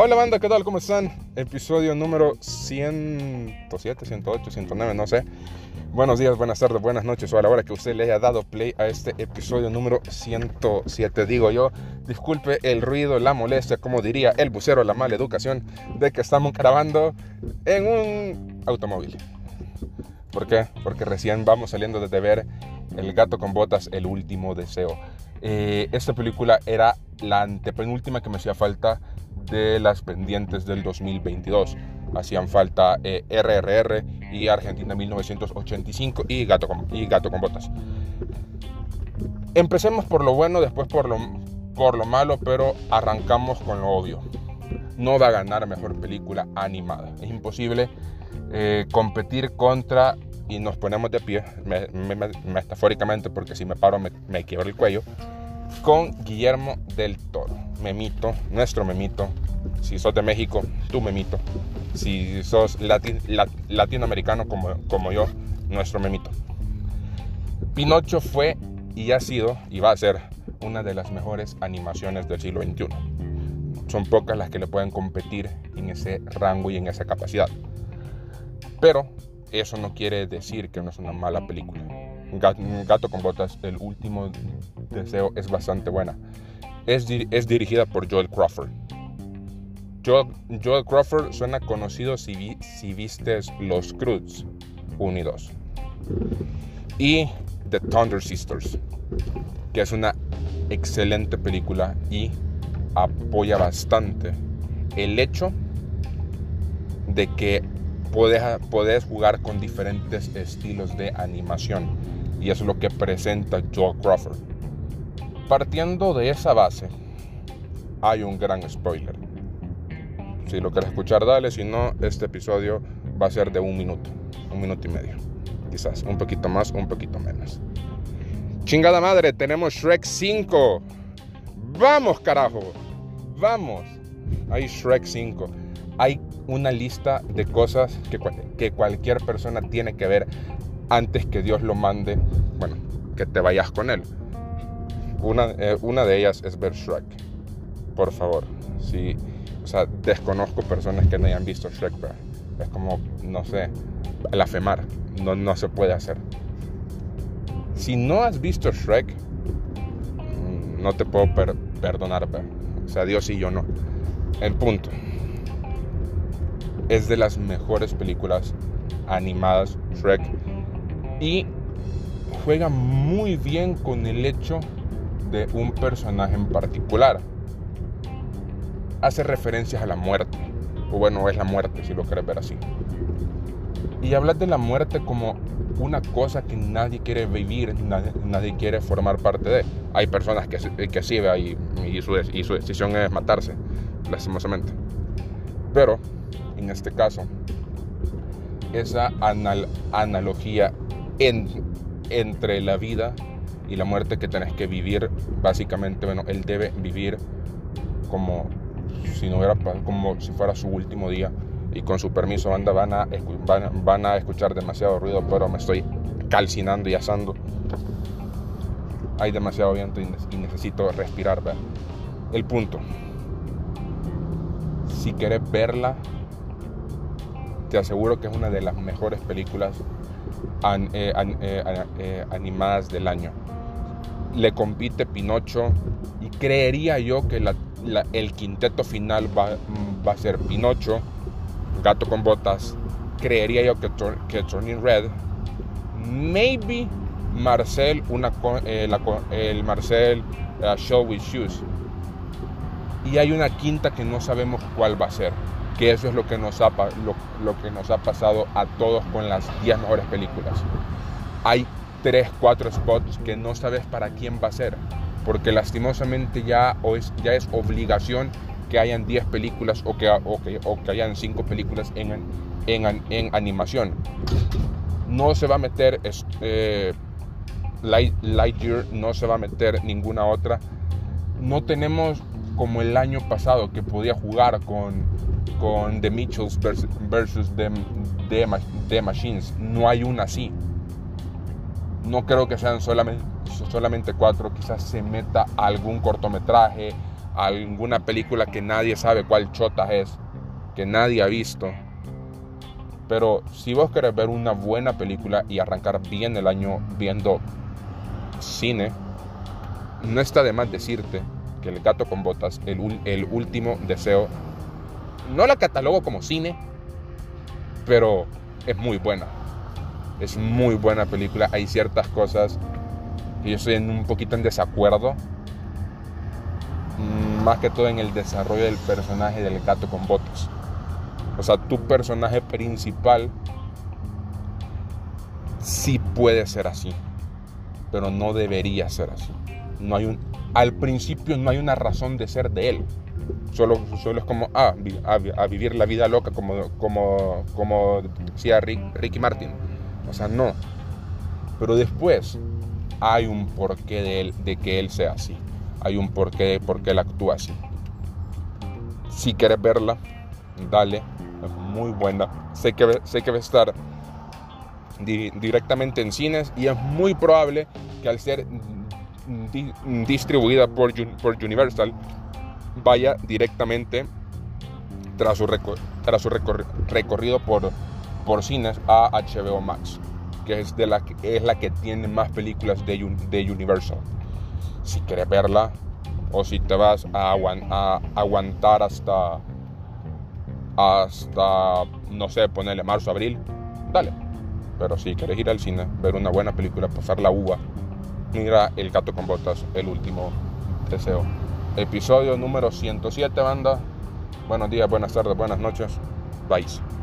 Hola banda, ¿qué tal? ¿Cómo están? Episodio número 107, 108, 109, no sé. Buenos días, buenas tardes, buenas noches o a la hora que usted le haya dado play a este episodio número 107. Digo yo, disculpe el ruido, la molestia, como diría el bucero, la mala educación de que estamos grabando en un automóvil. ¿Por qué? Porque recién vamos saliendo de ver El gato con botas, el último deseo. Eh, esta película era la antepenúltima que me hacía falta de las pendientes del 2022. Hacían falta RRR eh, y Argentina 1985 y Gato con, y Gato con Botas. Empecemos por lo bueno, después por lo, por lo malo, pero arrancamos con lo obvio. No va a ganar mejor película animada. Es imposible eh, competir contra, y nos ponemos de pie, metafóricamente, porque si me paro me, me quiebro el cuello, con Guillermo del Toro. Memito, nuestro memito. Si sos de México, tu memito. Si sos latinoamericano como, como yo, nuestro memito. Pinocho fue y ha sido y va a ser una de las mejores animaciones del siglo XXI. Son pocas las que le pueden competir en ese rango y en esa capacidad. Pero eso no quiere decir que no es una mala película. Gato con Botas, el último deseo, es bastante buena. Es, dirigida por Joel Crawford. Joel, Crawford suena conocido si, si vistes Los Cruz 1 y 2. Y The Thunder Sisters, que es una excelente película y apoya bastante el hecho de que puedes, puedes jugar con diferentes estilos de animación y es lo que presenta Joel Crawford. Partiendo de esa base, hay un gran spoiler. Si lo quieres escuchar, dale. Si no, este episodio va a ser de un minuto, un minuto y medio. Quizás un poquito más, un poquito menos. Chingada madre, tenemos Shrek 5. Vamos, carajo. Vamos. Hay Shrek 5. Hay una lista de cosas que, que cualquier persona tiene que ver antes que Dios lo mande, bueno, que te vayas con Él. Una, eh, una de ellas es ver Shrek. Por favor. Si, o sea, desconozco personas que no hayan visto Shrek, es como, no sé, la FEMAR. No, no se puede hacer. Si no has visto Shrek, mm, no te puedo perdonar, o sea, Dios y yo no. El punto. Es de las mejores películas animadas, Shrek y juega muy bien con el hecho de un personaje en particular. Hace referencias a la muerte, o bueno, es la muerte si lo quieres ver así. Y hablas de la muerte como una cosa que nadie quiere vivir, nadie, quiere formar parte de. Hay personas que, que sí, y, y, su, y su decisión es matarse, lastimosamente. Pero, en este caso, esa analogía entre la vida y la muerte que tenés que vivir, básicamente, bueno, él debe vivir como si no como si fuera su último día. Y con su permiso, banda, van a, van, a escuchar demasiado ruido, pero me estoy calcinando y asando. Hay demasiado viento y necesito respirar. El punto. Si querés verla, te aseguro que es una de las mejores películas eh, eh, eh, animadas del año. Le compite Pinocho y creería yo que el quinteto final va, a ser Pinocho, Gato con Botas, creería yo que, Turning Red, maybe Marcel, una, el Marcel Show with Shoes. Y hay una quinta que no sabemos cuál va a ser que eso es lo que nos ha, lo, que nos ha pasado a todos con las 10 mejores películas. Hay 3, 4 spots que no sabes para quién va a ser, porque lastimosamente ya, es, ya es obligación que hayan 10 películas o que, o que, o que hayan 5 películas en, en, en, animación. No se va a meter eh, Light, Lightyear, no se va a meter ninguna otra. No tenemos como el año pasado que podía jugar con con The Mitchells versus, the, Machines. No hay una así. No creo que sean solamente, solamente cuatro. Quizás se meta algún cortometraje, alguna película que nadie sabe cuál chota es, que nadie ha visto. Pero si vos querés ver una buena película y arrancar bien el año viendo cine, no está de más decirte que El gato con botas, el, el último deseo, no la catalogo como cine, pero es muy buena. Es muy buena película. Hay ciertas cosas que yo estoy en un poquito en desacuerdo. Mm, más que todo en el desarrollo del personaje del gato con botas. O sea, tu personaje principal sí puede ser así, pero no debería ser así. No hay un, al principio no hay una razón de ser de él. Solo, solo es como, ah, a, vivir la vida loca, como, como, como decía Ricky Martin. O sea, no. Pero después hay un porqué de, él, de que él sea así. Hay un porqué de por qué él actúa así. Si quieres verla, dale. Es muy buena. Sé que, sé que va a estar directamente en cines y es muy probable que al ser distribuida por, por Universal vaya directamente tras su, tras su recorrido por, por cines a HBO Max, que es, de la, es la que tiene más películas de, de Universal. Si quieres verla o si te vas a, a aguantar hasta, hasta, no sé, ponerle marzo, abril, dale. Pero si quieres ir al cine, ver una buena película, pasar la uva, mira El gato con botas, el último deseo. Episodio número 107, banda. Buenos días, buenas tardes, buenas noches. Bye.